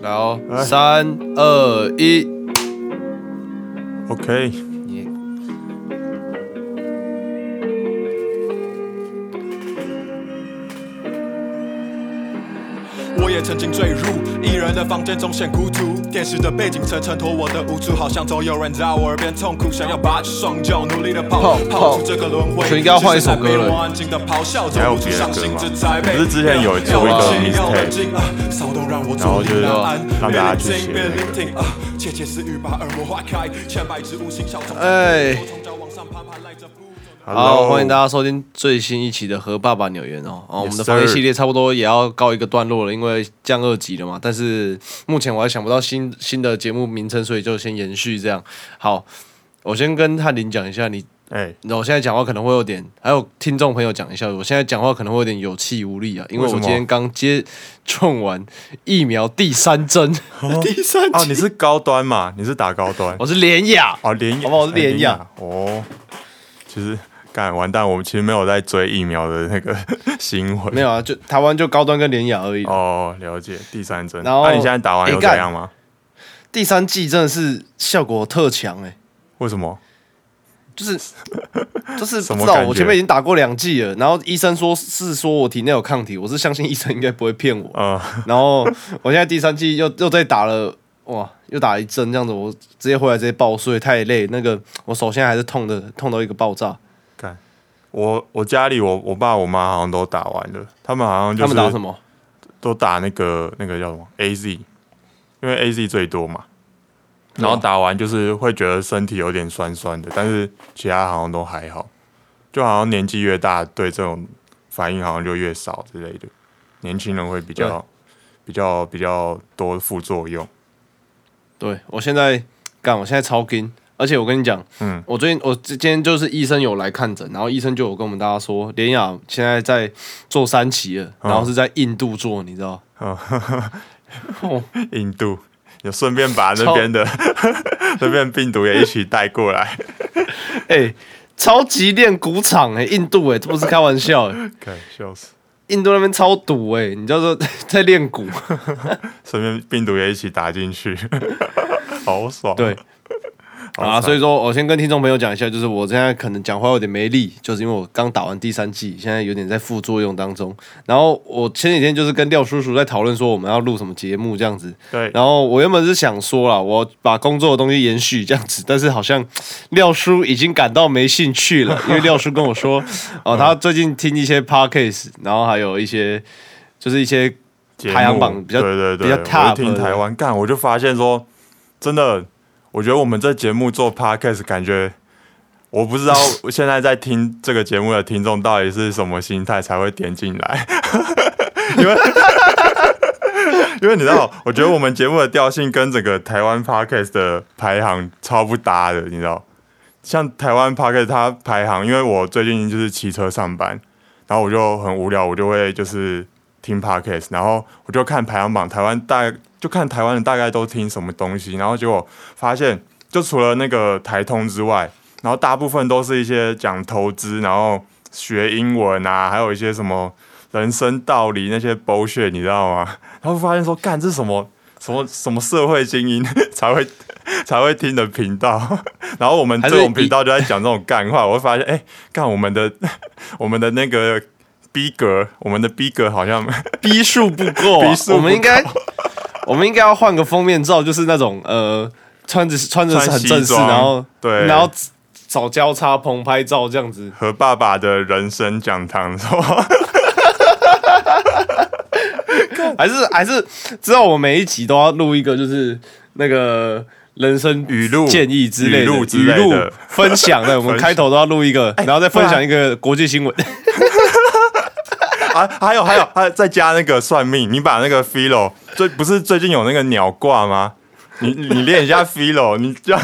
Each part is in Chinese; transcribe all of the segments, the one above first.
来哦，三二一，OK。也曾经坠入一人的房间中显孤独，电视的背景层衬托我的无助，好像总有人在我耳边痛哭，想要拔起双脚努力的跑，跑出这个轮回。应该要换一首歌了。还有别的歌吗？不是之前有做一个然后就是让大家去写那个。哎。好，欢迎大家收听最新一期的《和爸爸纽约》哦。哦，我们的防疫系列差不多也要告一个段落了，因为降二级了嘛。但是目前我还想不到新新的节目名称，所以就先延续这样。好，我先跟翰林讲一下，你哎，那我现在讲话可能会有点，还有听众朋友讲一下，我现在讲话可能会有点有气无力啊，因为我今天刚接种完疫苗第三针，第三哦，你是高端嘛？你是打高端？我是连雅哦，连雅，我是连雅哦，其实。干完蛋！我们其实没有在追疫苗的那个 新闻，没有啊，就台湾就高端跟联雅而已。哦，了解。第三针，那你现在打完有怎样吗？第三季真的是效果特强哎。为什么？就是就是 不知道，我前面已经打过两剂了，然后医生说是说我体内有抗体，我是相信医生应该不会骗我。嗯。然后我现在第三季又又再打了，哇，又打一针这样子，我直接回来直接爆睡，太累。那个我手现在还是痛的，痛到一个爆炸。我我家里我我爸我妈好像都打完了，他们好像就是他们打什么？都打那个那个叫什么 A Z，因为 A Z 最多嘛。然后打完就是会觉得身体有点酸酸的，但是其他好像都还好。就好像年纪越大，对这种反应好像就越少之类的。年轻人会比较比较比较多副作用。对我现在干，我现在超惊。而且我跟你讲，嗯，我最近我今天就是医生有来看诊，然后医生就有跟我们大家说，莲雅现在在做三期了，然后是在印度做，你知道？哦，印度有顺便把那边的 那边病毒也一起带过来。哎，超级练鼓场哎，印度哎，这不是开玩笑哎，笑死！印度那边超堵哎，你叫做在练鼓，顺便病毒也一起打进去，好爽。对。啊，所以说我先跟听众朋友讲一下，就是我现在可能讲话有点没力，就是因为我刚打完第三季，现在有点在副作用当中。然后我前几天就是跟廖叔叔在讨论说我们要录什么节目这样子。对。然后我原本是想说了，我把工作的东西延续这样子，但是好像廖叔已经感到没兴趣了，因为廖叔跟我说，哦，他最近听一些 podcast，然后还有一些就是一些排行榜比较对对对比较 top 听台湾干，我就发现说真的。我觉得我们这节目做 podcast，感觉我不知道 现在在听这个节目的听众到底是什么心态才会点进来，因为 因为你知道，我觉得我们节目的调性跟整个台湾 podcast 的排行超不搭的，你知道？像台湾 podcast 它排行，因为我最近就是骑车上班，然后我就很无聊，我就会就是听 podcast，然后我就看排行榜，台湾大。就看台湾人大概都听什么东西，然后结果发现，就除了那个台通之外，然后大部分都是一些讲投资，然后学英文啊，还有一些什么人生道理那些 bullshit，你知道吗？然后发现说，干这什么什么什么社会精英才会才会听的频道，然后我们这种频道就在讲这种干话，我会发现，哎，干我们的 我们的那个逼格，我们的逼格好像逼数不够，我们应该。我们应该要换个封面照，就是那种呃，穿着穿着是很正式，然后对，然后找交叉棚拍照这样子，和爸爸的人生讲堂 是吧？还是还是知道我每一集都要录一个，就是那个人生语录建议之类的语录分享的，我们开头都要录一个，然后再分享一个国际新闻。啊，还有还有，还再加那个算命，你把那个 Philo 最不是最近有那个鸟卦吗？你你练一下 Philo，你叫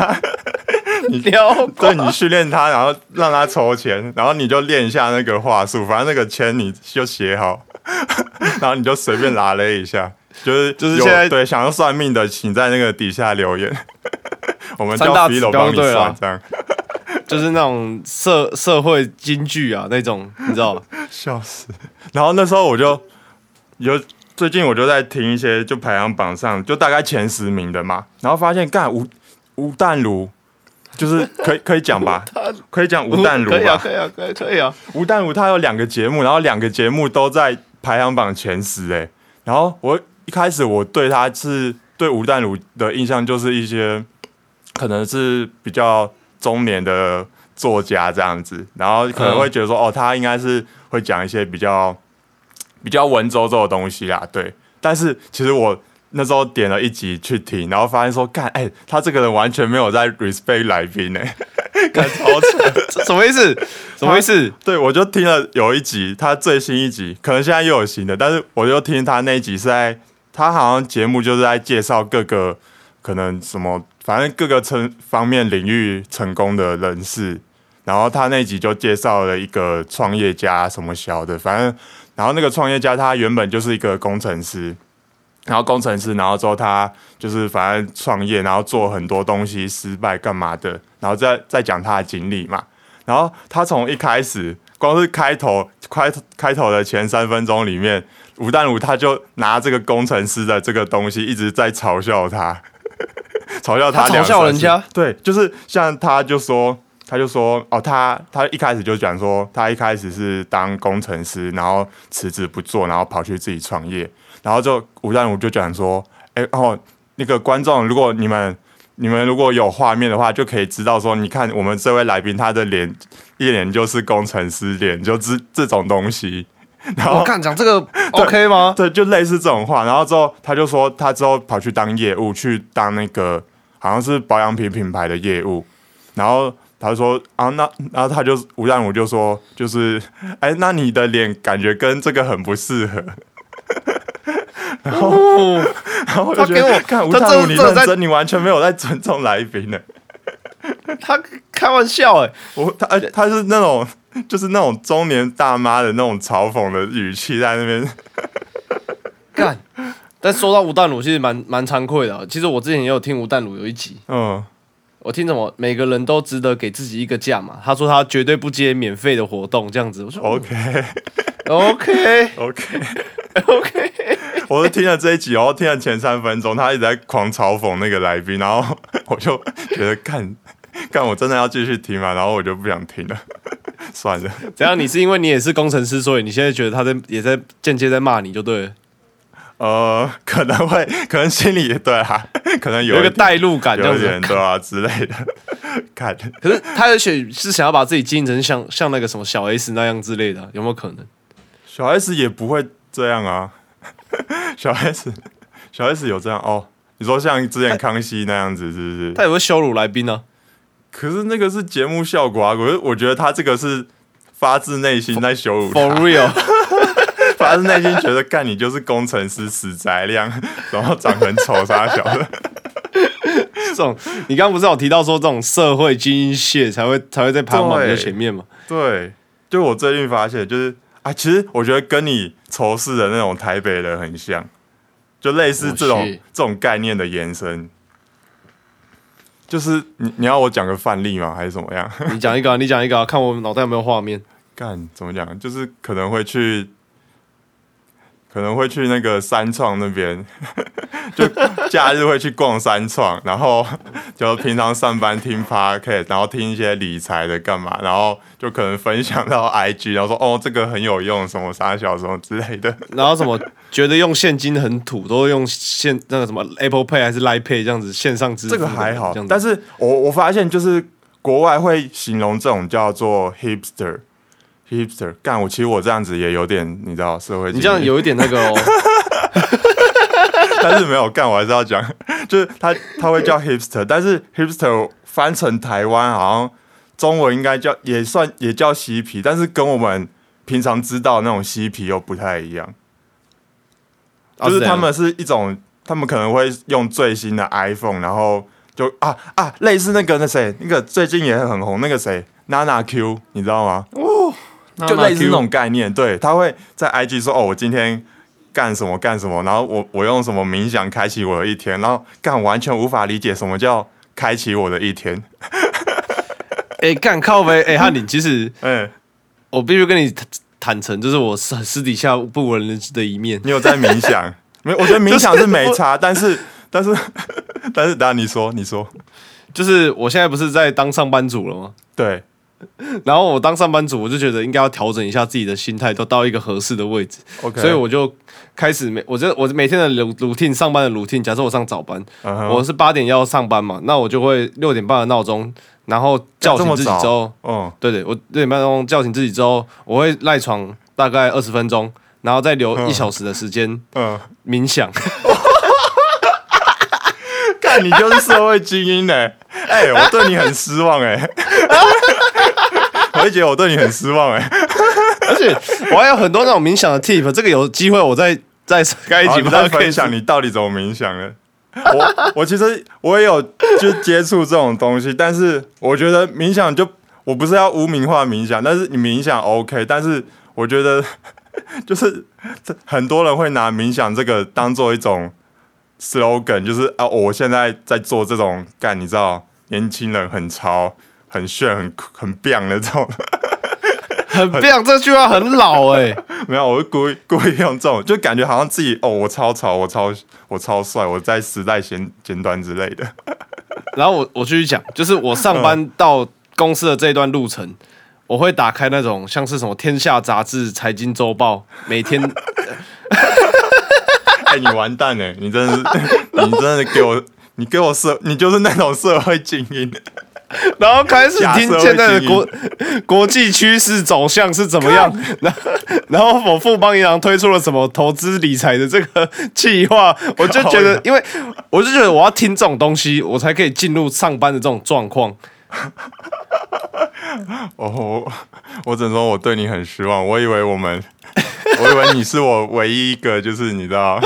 你撩，对，你训练他，然后让他抽签，然后你就练一下那个话术，反正那个签你就写好，然后你就随便拿了一下，就是就是现在对想要算命的，请在那个底下留言，我们叫 Philo 帮你算这样。就是那种社社会京剧啊，那种你知道吗？笑死！然后那时候我就有最近我就在听一些就排行榜上就大概前十名的嘛，然后发现干吴吴淡如就是可以可以讲吧，可以讲吴淡如可以啊，吧。可以啊，可以可以啊。吴淡如他有两个节目，然后两个节目都在排行榜前十哎。然后我一开始我对他是对吴淡如的印象就是一些可能是比较中年的作家这样子，然后可能会觉得说、哦，他应该是会讲一些比较比较文绉绉的东西啦，对。但是其实我那时候点了一集去听，然后发现说，干，哎、他这个人完全没有在 respect 来宾哎、干超扯。这 什么意思？什么意思？对，我就听了有一集，他最新一集，可能现在又有新的，但是我就听他那一集是在，他好像节目就是在介绍各个可能什么，反正各个成方面领域成功的人士，然后他那一集就介绍了一个创业家什么小的，反正然后那个创业家他原本就是一个工程师。然后工程师，然后之后他就是反正创业，然后做很多东西失败干嘛的，然后再再讲他的经历嘛。然后他从一开始，光是开头开开头的前三分钟里面，吴淡如他就拿这个工程师的这个东西一直在嘲笑他，嘲笑他嘲笑人家对，就是像他就说，他就说哦，他他一开始就讲说，他一开始是当工程师，然后辞职不做，然后跑去自己创业，然后就吴淡如就讲说，哎哦，那个观众，如果你们 你们如果有画面的话，就可以知道说，你看我们这位来宾他的脸一脸就是工程师脸，就这这种东西。然后我看讲这个 OK 吗？对，就类似这种话。然后之后他就说，他之后跑去当业务，去当那个好像是保养品品牌的业务。然后他就说啊，那然后他就吴淡如就说，就是哎，那你的脸感觉跟这个很不适合。然后，然后我就觉他给我得，看吴他淡如，你认真，你完全没有在尊重来宾呢。他开玩笑哎、我他而且他是那种就是那种中年大妈的那种嘲讽的语气在那边。干。但说到吴淡如，其实蛮蛮惭愧的啊、其实我之前也有听吴淡如有一集，嗯，我听什么每个人都值得给自己一个价嘛。他说他绝对不接免费的活动，这样子。我说 OK OK OK。OK，我是听了这一集，然后听了前三分钟，他一直在狂嘲讽那个来宾，然后我就觉得看。看，我真的要继续听嘛，然后我就不想听了，算了。怎样？你是因为你也是工程师，所以你现在觉得他在也在间接在骂你就对了，呃，可能会，可能心里也对啊，可能有有一个点代入感这有样子。一点对啊之类的。看，可是他也许是想要把自己经营成像像那个什么小 S 那样之类的，有没有可能？小 S 也不会这样啊，小 S 小 S 有这样哦。你说像之前康熙那样子是不是？他也会羞辱来宾呢、可是那个是节目效果啊，可是我觉得他这个是发自内心在羞辱他 For real，发自内心觉得干你就是工程师死宅样，然后长很丑啥小的。这种你刚刚不是有提到说这种社会精英蟹才会才会在排行榜的前面嘛？对，就我最近发现，就是啊，其实我觉得跟你仇视的那种台北人很像，就类似这种、这种概念的延伸。就是你你要我讲个范例吗？还是怎么样？你讲一个、啊，你讲一个、啊，看我脑袋有没有画面。干怎么讲？就是可能会去，可能会去那个三创那边，就假日会去逛三创，然后就平常上班听 podcast，然后听一些理财的干嘛，然后就可能分享到 IG，然后说哦这个很有用，什么啥小什么之类的。然后什么觉得用现金很土，都用现那个什么 Apple Pay 还是 Line Pay 这样子线上支付这的。个还好但是我我发现就是国外会形容这种叫做 hipster。Hipster 干我其实我这样子也有点你知道社会你这样有一点那个哦，但是没有干，我还是要讲，就是他他会叫 hipster，但是 hipster 翻成台湾好像中文应该叫也算也叫嬉皮，但是跟我们平常知道那种嬉皮又不太一样，就是他们是一种，他们可能会用最新的 iPhone，然后就啊啊，类似那个那谁，那个最近也很红那个谁，Nana Q，你知道吗？就类似那种概念，对，他会在 IG 说哦，我今天干什么干什么，然后我我用什么冥想开启我的一天，然后干完全无法理解什么叫开启我的一天，哎干靠呗，哎汉林，其实哎、我必须跟你坦坦诚，就是我私私底下不为人知的一面。你有在冥想？没有，我觉得冥想是没差，但是但是但是，等下你说你说，就是我现在不是在当上班族了吗？对，然后我当上班族，我就觉得应该要调整一下自己的心态，都到一个合适的位置。OK 所以我就开始每，我觉得我每天的 routine 上班的 routine，假设我上早班，我是八点要上班嘛，那我就会六点半的闹钟，然后叫醒自己之后，嗯，对对，我六点半钟叫醒自己之后，我会赖床大概二十分钟，然后再留一小时的时间嗯，冥想。看你就是社会精英呢、哎、我对你很失望哎、何姐，我对你很失望哎、而且我还有很多那种冥想的 tip，这个有机会我再再开一集再分享你到底怎么冥想的。我我其实我也有就接触这种东西，但是我觉得冥想就我不是要污名化冥想，但是你冥想 OK，但是我觉得 就是这很多人会拿冥想这个当做一种 slogan，就是啊我现在在做这种干，你知道年轻人很潮、很炫、很很棒的这种。很棒，这句话很老哎、没有，我是故意故意用这种，就感觉好像自己哦，我超潮，我超我超帅，我在时代前尖端之类的。然后我我继续讲，就是我上班到公司的这一段路程，我会打开那种像是什么《天下杂志》《财经周报》，每天哎、你完蛋了，你真的是，你真的给我，你给我社，你就是那种社会精英。然后开始听现在的精国 国际趋势走向是怎么样，然后然后我富邦银行推出了什么投资理财的这个计划，我就觉得，因为我就觉得我要听这种东西，我才可以进入上班的这种状况。哦，我我只能说我对你很失望，我以为我们，我以为你是我唯一一个，就是你知道，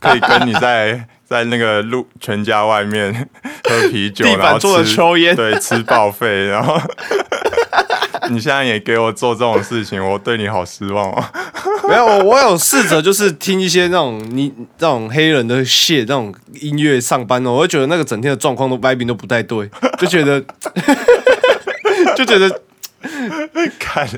可以跟你在在那个路全家外面 喝啤酒，地板然后做的吃抽烟对，吃报废，然后你现在也给我做这种事情，我对你好失望哦。没有，我我有试着就是听一些那种你那种黑人的谢那种音乐上班哦，我会觉得那个整天的状况都 vibing 都不太对，就觉得就觉得 看，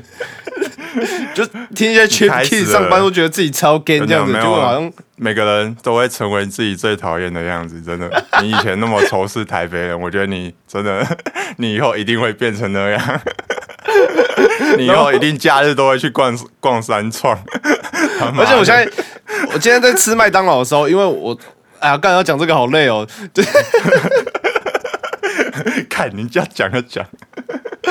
就听一些了上班都觉得自己超 gay 这样子，没有啊。结果好像每个人都会成为自己最讨厌的样子，真的。你以前那么仇视台北人，我觉得你真的，你以后一定会变成那样。你以后一定假日都会去逛逛三创，而且我现在，我今天在吃麦当劳的时候，因为我，哎呀，刚才要讲这个好累哦，就看你就要讲就讲，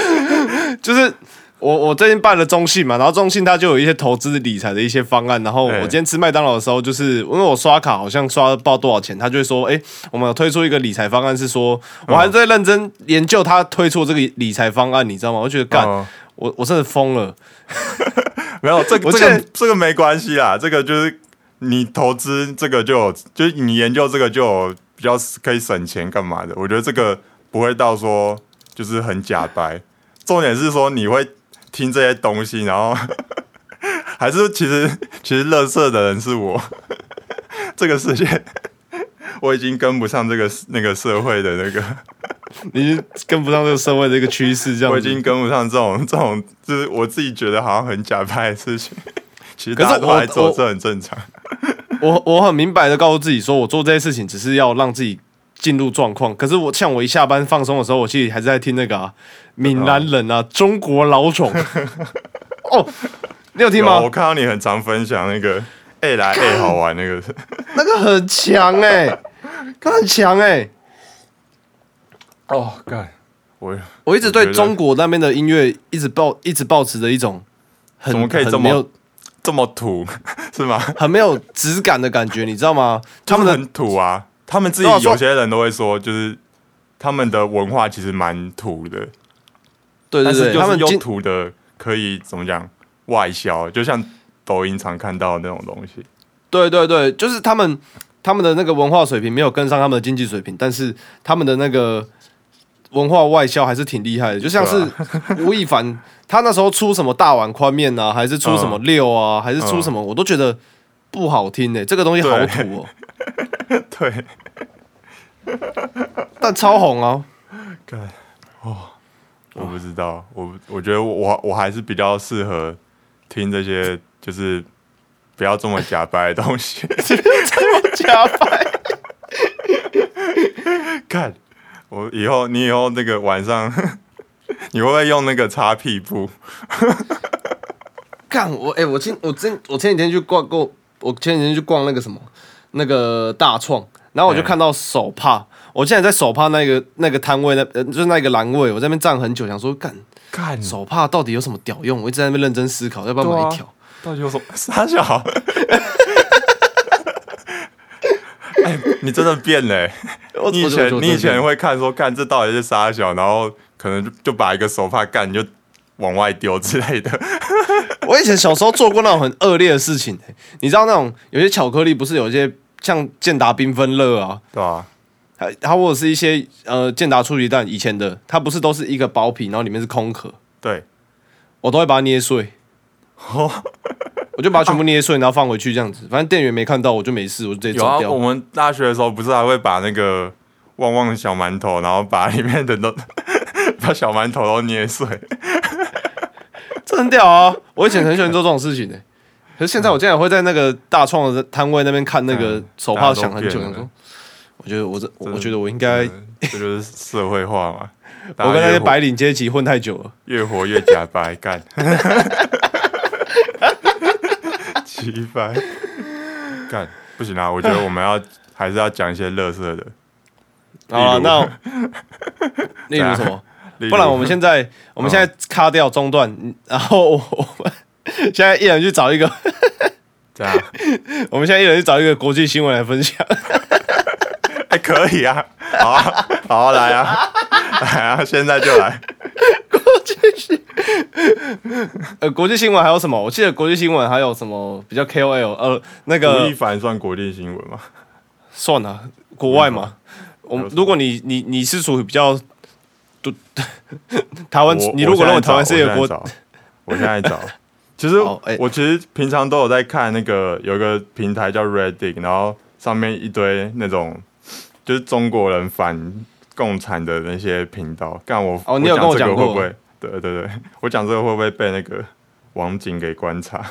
就是我我最近办了中信嘛，然后中信它就有一些投资理财的一些方案，然后我哎今天吃麦当劳的时候，就是因为我刷卡好像刷报多少钱，他就会说，哎、我们有推出一个理财方案，是说我还在认真研究他推出这个理财方案，你知道吗？我就觉得干，哦我我真的疯了，没有这个 这个这个没关系啦，这个就是你投资这个就有，就是你研究这个就有比较可以省钱干嘛的。我觉得这个不会到说就是很假白，重点是说你会听这些东西，然后 还是其实其实乐色的人是我，这个世界我已经跟不上这个那个社会的那个。你就跟不上这个社会的一个趋势，这样我已经跟不上这种这种，就是我自己觉得好像很假掰的事情。其实大家都在我我，做这很正常。我我很明白的告诉自己说，我做这些事情只是要让自己进入状况。可是我像我一下班放松的时候，我其实还是在听那个啊，闽南人啊，中国老种。哦，你有听吗我？看到你很常分享那个 A 来 A 好玩那个，那个很强哎、他很强哎、哦，干，我我一直对中国那边的音乐一直抱一直抱持着一种很怎么可以这么很没有这么土 是吗？很没有质感的感觉，你知道吗？他们的很土啊，他们自己有些人都会说，就是他们的文化其实蛮土的，对对对，就是又他们用土的可以怎么讲外销，就像抖音常看到的那种东西。对对对，就是他们他们的那个文化水平没有跟上他们的经济水平，但是他们的那个文化外销还是挺厉害的。就像是吴亦凡，他那时候出什么大碗宽面啊，还是出什么六啊，还是出什么，我都觉得不好听诶、这个东西好土哦、对，但超红哦啊。我不知道，我我觉得我我还是比较适合听这些就是不要这么假白的东西。这么假白？看我以后，你以后那个晚上，你会不会用那个擦屁布？看我哎、我今我今我前几天去逛过，我前几天去逛那个什么那个大创，然后我就哎看到手帕，我现在在手帕那个那个摊位那呃就是那个栏位，我在那边站很久，想说干干手帕到底有什么屌用？我一直在那边认真思考要不要买一条。到底有什么 傻小？哎、你真的变了、欸！我你以前你以前会看说，看这到底是傻小，然后可能就就把一个手帕干你就往外丢之类的。我以前小时候做过那种很恶劣的事情、欸，你知道那种有些巧克力不是有一些像健达缤纷乐啊，对啊、还还或者是一些呃健达处理蛋以前的，它不是都是一个包皮，然后里面是空壳，对，我都会把它捏碎，我就把它全部捏碎，然后放回去这样子。反正店员没看到，我就没事，我就直接有啊，走掉。我们大学的时候不是还会把那个旺旺小馒头，然后把里面的都 把小馒头都捏碎。这很屌啊！我以前很喜欢做这种事情的、可是现在我竟然会在那个大创的摊位那边看那个嗯手帕，想很久，我觉得我这，我觉得我应该，就是社会化嘛。我跟那些白领阶级混太久了。越活越假白干，奇白干不行啊！我觉得我们要还是要讲一些乐色的，好那例如什么？不然我们现在 我们现在卡掉中断，然后我我们现在一人去找一个，这 样我们现在一人去找一个国际新闻来分享。哎、可以啊，好啊，好啊，来啊，来啊，现在就来。呃，国际新闻还有什么？我记得国际新闻还有什么比较 KOL？呃，那个吴个亦凡算国际新闻吗？算了，国外嘛。我如果你你你是属于比较，都 台湾，你如果认为台湾是一个国，我现在找。其实我其实平常都有在看那个有一个平台叫 Reddit，然后上面一堆那种就是中国人反共产的那些频道。干我哦你有跟我这个讲过会不会？对对对，我讲这个会不会被那个网警给观察？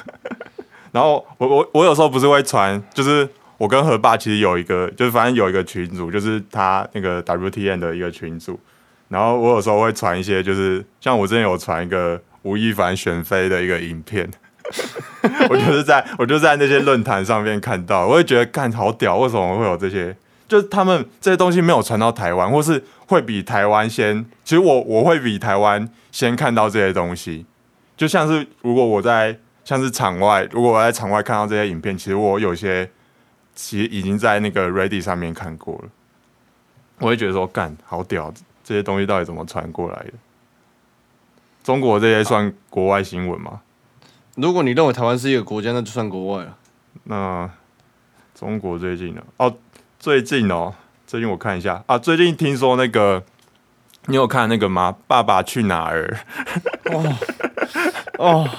然后我我我有时候不是会传，就是我跟何爸其实有一个，就是反正有一个群组，就是他那个 WTN 的一个群组。然后我有时候会传一些，就是像我之前有传一个吴亦凡选妃的一个影片，我就是在我就在那些论坛上面看到，我会觉得干好屌，为什么会有这些？就是他们这些东西没有传到台湾，或是会比台湾先。其实我我会比台湾先看到这些东西，就像是如果我在像是场外，如果我在场外看到这些影片，其实我有些其实已经在那个 Ready 上面看过了，我会觉得说干好屌，这些东西到底怎么传过来的？中国这些算国外新闻吗？如果你认为台湾是一个国家，那就算国外了。那中国最近呢？哦，最近哦，最近我看一下啊，最近听说那个，你有看那个吗？《爸爸去哪儿》哦哦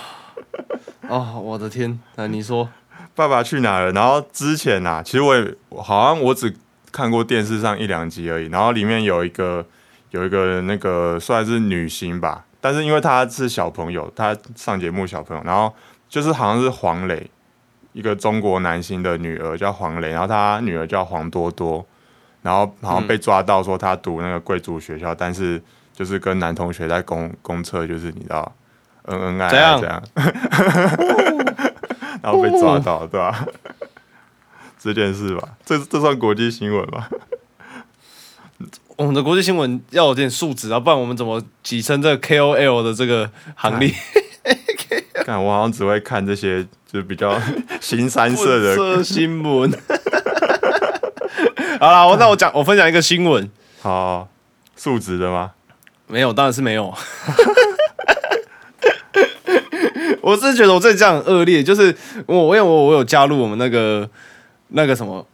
哦，我的天！那你说，《爸爸去哪儿》，然后之前啊，其实我也我好像我只看过电视上一两集而已，然后里面有一个有一个那个算是女星吧，但是因为她是小朋友，她上节目小朋友，然后就是好像是黄磊，一个中国男星的女儿叫黄磊，然后他女儿叫黄多多，然后好像被抓到说他读那个贵族学校，但是就是跟男同学在公公厕，就是你知道恩恩爱爱这样，然后被抓到，对吧、这件事吧，这这算国际新闻吧？我们的国际新闻要有点素质啊，不然我们怎么跻身这个 KOL 的这个行列？看我好像只会看这些就是比较新三色的，色新闻。好了，我那我讲，我分享一个新闻。好素质的吗？没有，当然是没有。我是觉得我这这样很恶劣，就是我因为我我有加入我们那个那个什么，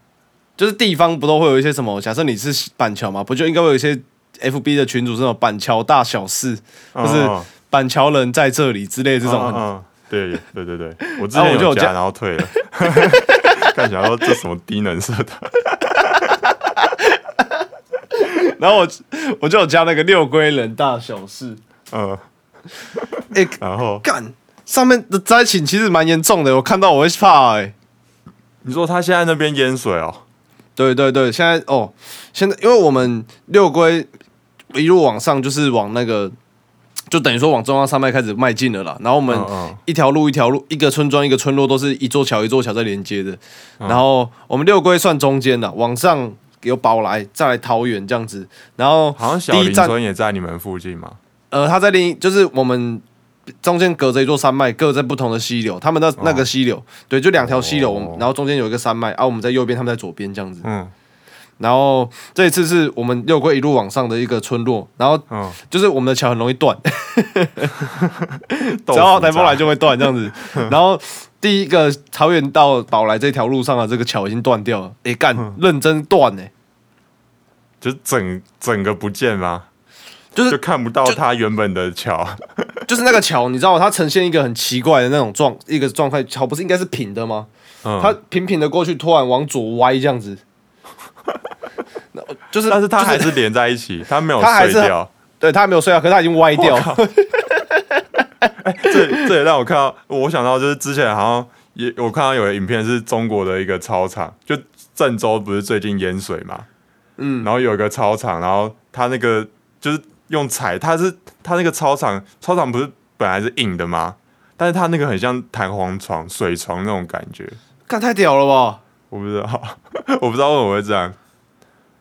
就是地方不都会有一些什么？假设你是板桥嘛，不就应该会有一些 FB 的群主这种板桥大小事，就是嗯。板桥人在这里之类这种。很嗯嗯，对对对对，我之然后我就有加前有加，然后退了。看起来说这什么低能社团？然后我我就有加那个六龟人大小事，嗯，哎、然后？干，上面的灾情其实蛮严重的，我看到我会怕哎、你说他现在那边淹水哦，对对对，现在哦，现在因为我们六龟一路往上，就是往那个，就等于说往中央山脉开始迈进了啦。然后我们一条路一条路，一个村庄一个村落，都是一座桥一座桥在连接的。然后我们六龟算中间的，往上有宝来，再来桃园这样子。然后好像小第一站林村也在你们附近嘛。呃，他在另一就是我们中间隔着一座山脉，各在不同的溪流。他们那那个溪流，对，就两条溪流，哦然后中间有一个山脉，啊，我们在右边，他们在左边这样子。嗯然后这一次是我们六龟一路往上的一个村落，然后嗯，就是我们的桥很容易断，豆只要台风来就会断这样子。然后第一个桃园到宝来这条路上的这个桥已经断掉了，诶，干认真断呢、就整整个不见吗？就是就看不到它原本的桥。就是那个桥，你知道吗？它呈现一个很奇怪的那种状一个状态，桥不是应该是平的吗？嗯，它平平的过去，突然往左歪这样子，就是，但是它还是连在一起，它没有碎掉。对它没有碎掉，可是它已经歪掉。这这也让我看到，我想到就是之前好像也我看到有个影片是中国的一个操场，就郑州不是最近淹水嘛，嗯，然后有一个操场，然后它那个就是用踩，它是它那个操场操场不是本来是硬的吗？但是它那个很像弹簧床、水床那种感觉，干太屌了吧！我不知道，我不知道为什么会这样，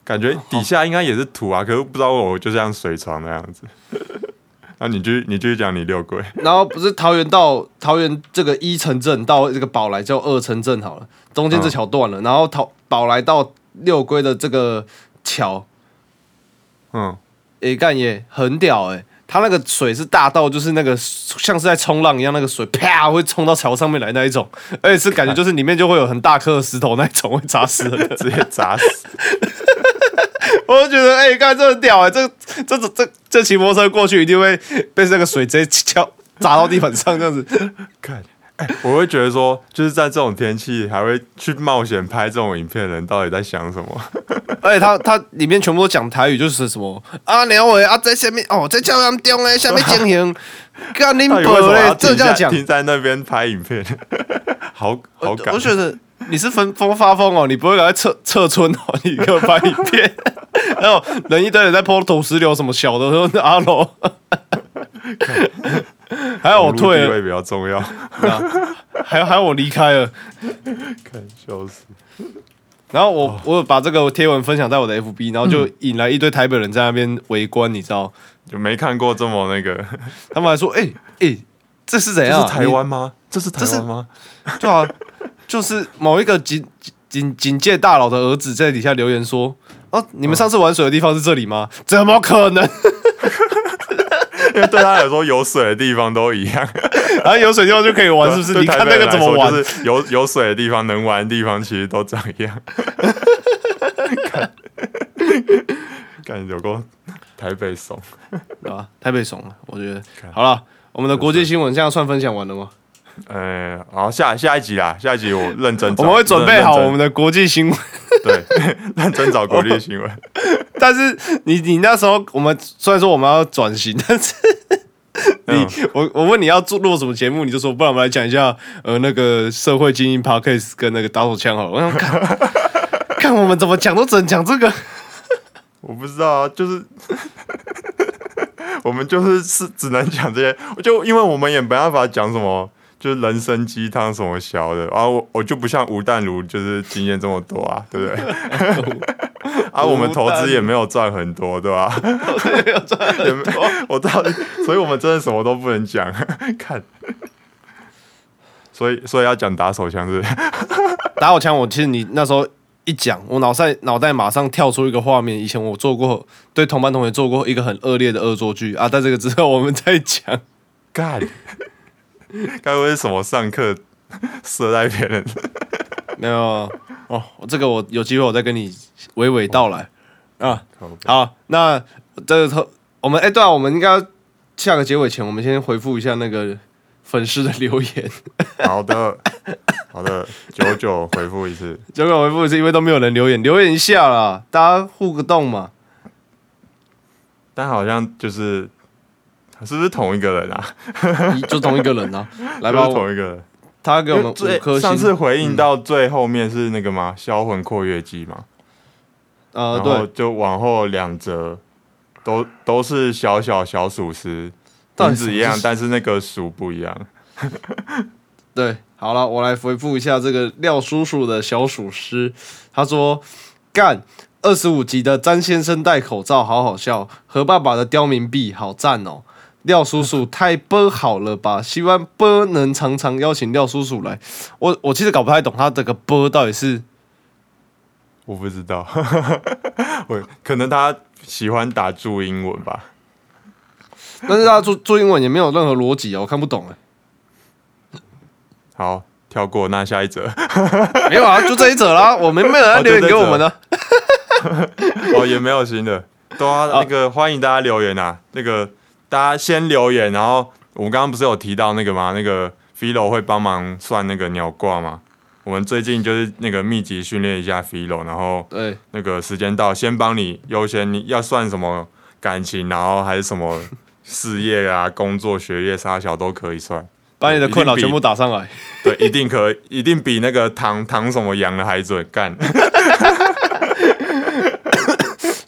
感觉底下应该也是土啊，可是不知道为什么就像水床那样子。那你继续你继续讲你六龟，然后不是桃园到桃园这个一城镇到这个宝来叫二城镇好了，中间这桥断了，然后桃宝来到六龟的这个桥，嗯，诶、干也很屌诶、它那个水是大到就是那个像是在冲浪一样，那个水啪会冲到桥上面来那一种，而且是感觉就是里面就会有很大颗的石头那一种会砸死。直接砸死。我就觉得哎，干、这很屌哎、这这这这这骑摩托车过去一定会被这个水直接敲砸到地板上这样子。看，哎、我会觉得说，就是在这种天气还会去冒险拍这种影片的人，到底在想什么？而且他他里面全部都讲台语，就是什么啊鸟尾啊在下面哦在桥上中嘞，下面进行，干你到底为什伯嘞这这样讲，停在那边拍影片？好好感我，觉得你是分疯发疯哦，你不会赶快撤撤村哦，你给我拍影片，然后人一堆人在泼土石流什么小的，说阿罗，还有我退了，地位比较重要。还有还有我离开了。看，笑死！然后我我有把这个贴文分享在我的 FB，然后就引来一堆台北人在那边围观，你知道？就没看过这么那个，他们还说：“哎、哎、这是怎样？这是台湾吗？这是台这是湾吗？你？对啊，就是某一个警警警戒大佬的儿子在底下留言说：‘哦，你们上次玩水的地方是这里吗？’怎么可能？因 为对他来说，有水的地方都一样。然 后有水地方就可以玩，是不是？对你看那个怎么玩？就是有有水的地方，能玩的地方其实都长一样。看，看有个台北怂。对吧？台北怂了，我觉得。好了，我们的国际新闻现在算分享完了吗？呃，好，下下一集啦，下一集我认真找，我们会准备好我们的国际新闻。对，认真找国际新闻。但是你你那时候我们虽然说我们要转型，但是你、嗯我我问你要做录什么节目，你就说不然我们来讲一下呃那个社会精英 podcast 跟那个打手枪好了。我想看看我们怎么讲都只能讲这个。我不知道啊，就是 我们就是是只能讲这些，就因为我们也没办法讲什么。就是人生鸡汤什么小的，啊、我我就不像吴淡如，就是经验这么多啊，对不对？啊，我们投资也没有赚很多，对吧？也没 我到底，所以我们真的什么都不能讲，看。所以，所以要讲打手枪是不是？打手枪，我其实你那时候一讲，我脑袋脑袋马上跳出一个画面，以前我做过对同班同学做过一个很恶劣的恶作剧啊，在这个之后我们再讲。干，该不会是什么上课射在别人？没有哦，这个我有机会我再跟你娓娓道来啊。好，那这个我们哎、对啊，我们应该下个结尾前，我们先回复一下那个粉丝的留言。好的，好的，九九回复一次。九九回复一次因为都没有人留言，留言一下啦，大家互个动嘛。但好像就是是不是同一个人啊？就同一个人啊，来吧同一个人。他给我们最五颗上次，回应到最后面是那个吗？销魂括约肌嘛，呃，对，就往后两则都都是小小小鼠狮，到底名字一样但是那个鼠不一样。对，好了，我来回复一下这个廖叔叔的小鼠师，他说干。二十五集的詹先生戴口罩，好好笑。何爸爸的刁民币，好赞哦。廖叔叔太波好了吧？希望波能常常邀请廖叔叔来。我我其实搞不太懂他这个波到底是我不知道，我可能他喜欢打注英文吧。但是他注注英文也没有任何逻辑啊，我看不懂哎。好，跳过，那下一则。没有啊，就这一则啦，我们没有人哦留言给我们呢。哦，也没有新的，对啊那个欢迎大家留言啊。那个大家先留言，然后我们刚刚不是有提到那个吗？那个 Philo 会帮忙算那个鸟卦吗？我们最近就是那个密集训练一下 Philo，然后对，那个时间到，先帮你优先，你要算什么感情，然后还是什么事业啊、工作、学业、啥小都可以算。把你的困扰全部打上来。对，一定可以，一定比那个唐唐什么羊的还准干。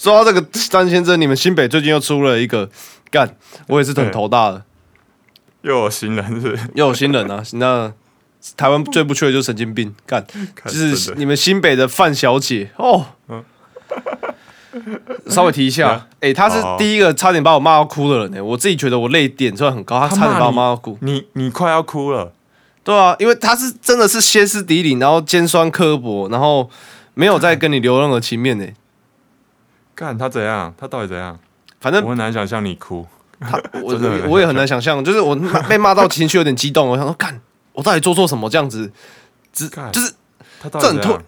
说到这个张先生，你们新北最近又出了一个干，我也是很头大的，又有新人是是？又有新人啊。那台湾最不缺的就是神经病，干，就是你们新北的范小姐哦。稍微提一下，哎、她是第一个差点把我骂到哭的人呢、我自己觉得我泪点算很高，她差点把我骂到哭。你你快要哭了。对啊，因为她是真的是歇斯底里，然后尖酸刻薄，然后没有再跟你留任何情面呢、干他怎样？他到底怎样？反正我很难想象你哭。他 我也很难想象，就是我 被骂到情绪有点激动，我想说，干，我到底做错什么这样子？只就是他到这很痛？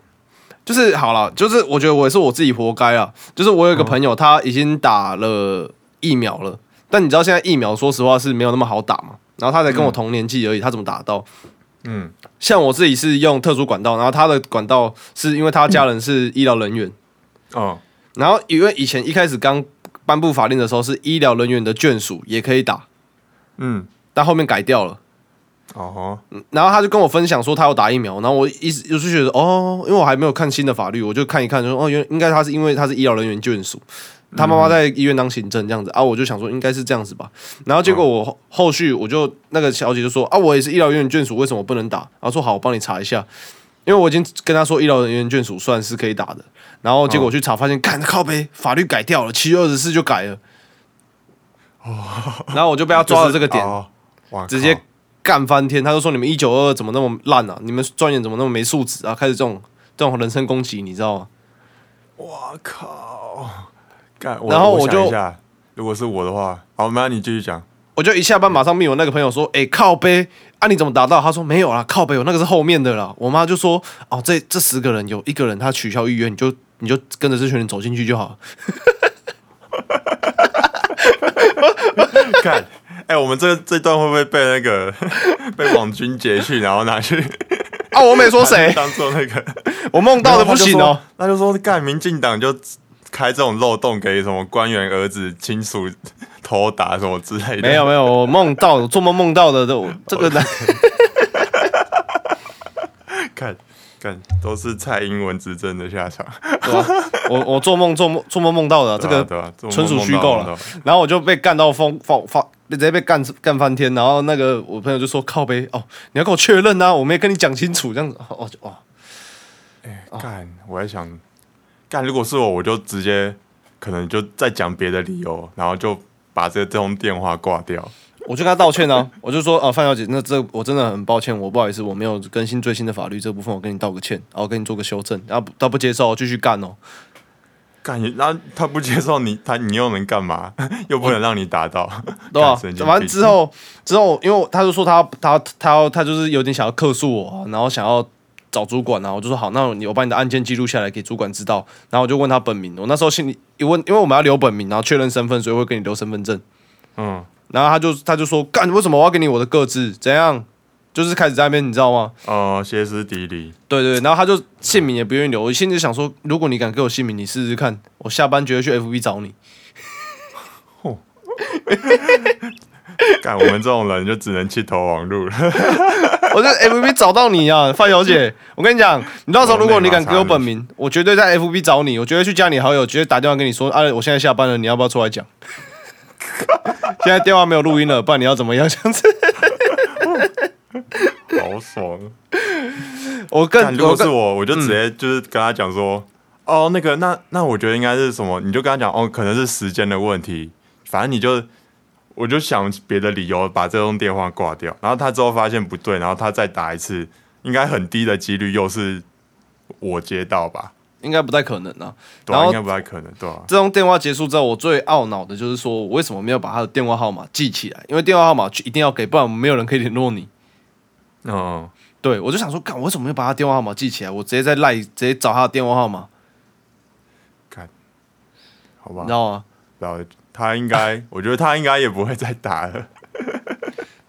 就是好了，就是我觉得我也是我自己活该啊。就是我有一个朋友，他已经打了疫苗了，但你知道现在疫苗说实话是没有那么好打嘛。然后他才跟我同年纪而已，他怎么打到？嗯像我自己是用特殊管道，然后他的管道是因为他家人是医疗人员，哦然后因为以前一开始刚颁布法令的时候是医疗人员的眷属也可以打，嗯但后面改掉了。哦然后他就跟我分享说他要打疫苗，然后我一直就是觉得哦，因为我还没有看新的法律，我就看一看，就说哦，原应该他是因为他是医疗人员眷属，他妈妈在医院当行政这样子啊，我就想说应该是这样子吧。然后结果我后后续我就那个小姐就说啊，我也是医疗人员眷属，为什么不能打？然后说好，我帮你查一下，因为我已经跟他说医疗人员眷属算是可以打的。然后结果我去查，发现看靠背法律改掉了，七月二十四就改了。然后我就被他抓了这个点，直接干翻天。他就说你们一九二二怎么那么烂啊？你们专员怎么那么没素质啊？开始这种这种人身攻击，你知道吗？我靠！干，然后我就我一下，如果是我的话，好，那你继续讲。我就一下班马上密我那个朋友说，哎、靠背啊，你怎么达到？他说没有啦，靠背，我那个是后面的啦。我妈就说，哦，这这十个人有一个人他取消预约，你就你就跟着这群人走进去就好了。干，哎，我们这这段会不会被那个 被网军截去，然后拿去 啊，我没说谁，当做那个我梦到的不行哦。那就说干，民进党就开这种漏洞给什么官员儿子亲属偷打什么之类的。没有没有，我梦到我做梦梦到的都这个男看看都是蔡英文执政的下场。我我做梦做梦做梦梦到的啊、这个对吧？纯属虚构了。然后我就被干到疯疯发，直接被干干翻天。然后那个我朋友就说：“靠背哦，你要跟我确认啊，我没跟你讲清楚这样子。”哦就哦，干，我还想，干，如果是我，我就直接可能就再讲别的理由，然后就把这这通电话挂掉。我就跟他道歉啊，我就说：“啊，范小姐，那这我真的很抱歉，我不好意思，我没有更新最新的法律这部分，我跟你道个歉，然后跟你做个修正。”然后他不接受，继续干哦。干，然后他不接受你，他你又能干嘛？又不能让你达到，对吧、反正之后之后，因为他就说他他他要他就是有点想要克诉我啊，然后想要找主管啊，我就说好，那你我把你的案件记录下来给主管知道，然后我就问他本名，我那时候心里一问，因为我们要留本名，然后确认身份，所以会跟你留身份证，嗯，然后他就他就说干，为什么我要给你我的个字？怎样？就是开始在那边，你知道吗？哦，歇斯底里，对对，然后他就姓名也不愿意留，我心里就想说，如果你敢给我姓名，你试试看，我下班绝对去 FB 找你。干我们这种人就只能去投网路了。我在 FB 找到你啊，范小姐。我跟你讲，你到时候如果你敢给我本名，我绝对在 FB 找你，我绝对去加你好友，绝对打电话跟你说，啊，我现在下班了，你要不要出来讲？现在电话没有录音了，不然你要怎么样？这样子，好爽！我更干如果是我，我就直接就是跟他讲说，哦，那个，那那我觉得应该是什么，你就跟他讲，哦，可能是时间的问题，反正你就，我就想别的理由把这通电话挂掉，然后他之后发现不对，然后他再打一次，应该很低的几率又是我接到吧？应该不太可能啊。对、啊，应该不太可能，对啊、这通电话结束之后，我最懊恼的就是说我为什么没有把他的电话号码记起来？因为电话号码一定要给，不然没有人可以联络你。哦，对，我就想说，干，我为什么没有把他电话号码记起来？我直接在赖直接找他的电话号码，好吧你知，道吗？然后他应该，我觉得他应该也不会再打了。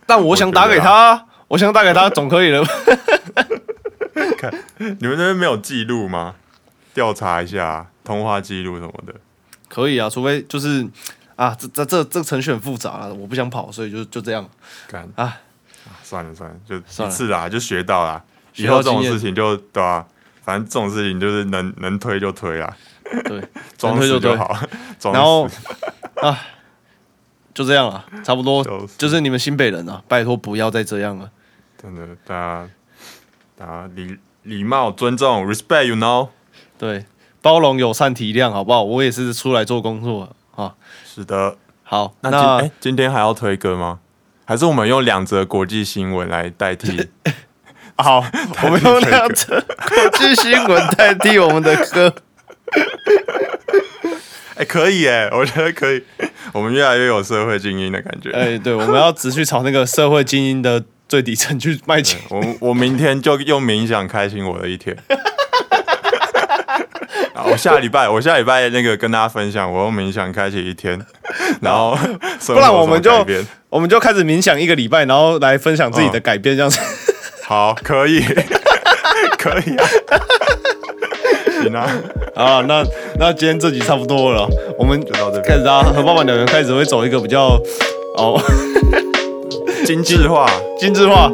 但我想打给他啊，我想打给他总可以了。你们那边没有记录吗？调查一下通话记录什么的。可以啊，除非就是啊，这这这这程序很复杂了，我不想跑，所以就就这样。干啊算了算了，就一次啦，就学到啦。以后这种事情就对啊，反正这种事情就是能能推就推啦，对，装 能推就好。然后啊，就这样了，差不多就是就是你们新北人啊，拜托不要再这样了。真的，大家大家礼礼貌、尊重、respect，you know。对，包容、友善、体谅，好不好？我也是出来做工作啊。是的，好，那那今哎、今天还要推歌吗？还是我们用两则国际新闻来代替？好，我们用两则国际新闻代替我们的歌。哎、可以哎，我觉得可以。我们越来越有社会精英的感觉。哎，对，我们要只去朝那个社会精英的最底层去迈进。我我明天就用冥想开心我的一天。啊我下礼拜，我下礼拜那个跟大家分享，我用冥想开启一天，然后不不然我们就我们就开始冥想一个礼拜，然后来分享自己的改变，这样子。好，可以，可以啊，行啊，啊，那那今天这集差不多了，我们就到这边。开始啊，和爸爸两人开始会走一个比较哦。精致化，精致化，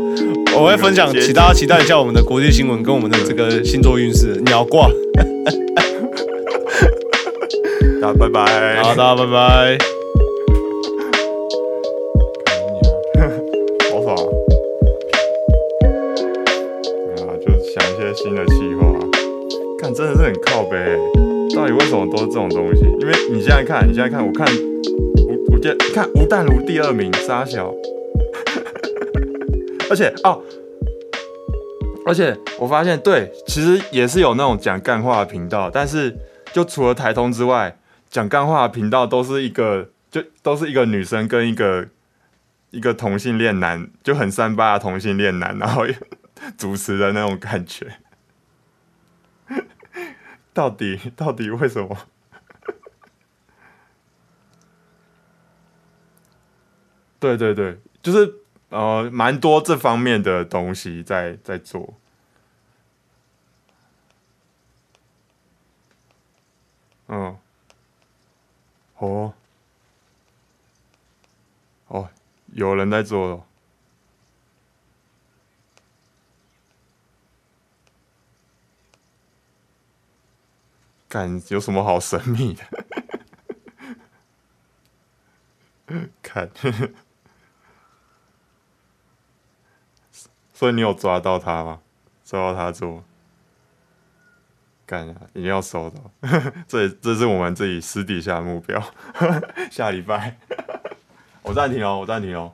我会分享，请大家期待一下我们的国际新闻跟我们的这个星座运势鸟卦。拜拜，好，大家拜拜。好爽、啊！啊，就想一些新的计划，看真的是很靠背欸、到底为什么都是这种东西？因为你现在看，你现在看，我看吴，我记得看吴淡如第二名，沙小，而且哦，而且我发现，对，其实也是有那种讲干话的频道，但是就除了台通之外，讲干话的频道都是一个，就都是一个女生跟一个一个同性恋男，就很三八的同性恋男，然后主持的那种感觉。到底到底为什么？对对对，就是呃，蛮多这方面的东西在在做。嗯，哦，哦，有人在做了。干有什么好神秘的？看，所以你有抓到他吗？抓到他做，干啊，一定要收到。这这是我们自己私底下的目标。下礼拜，我暂停哦，我暂停哦。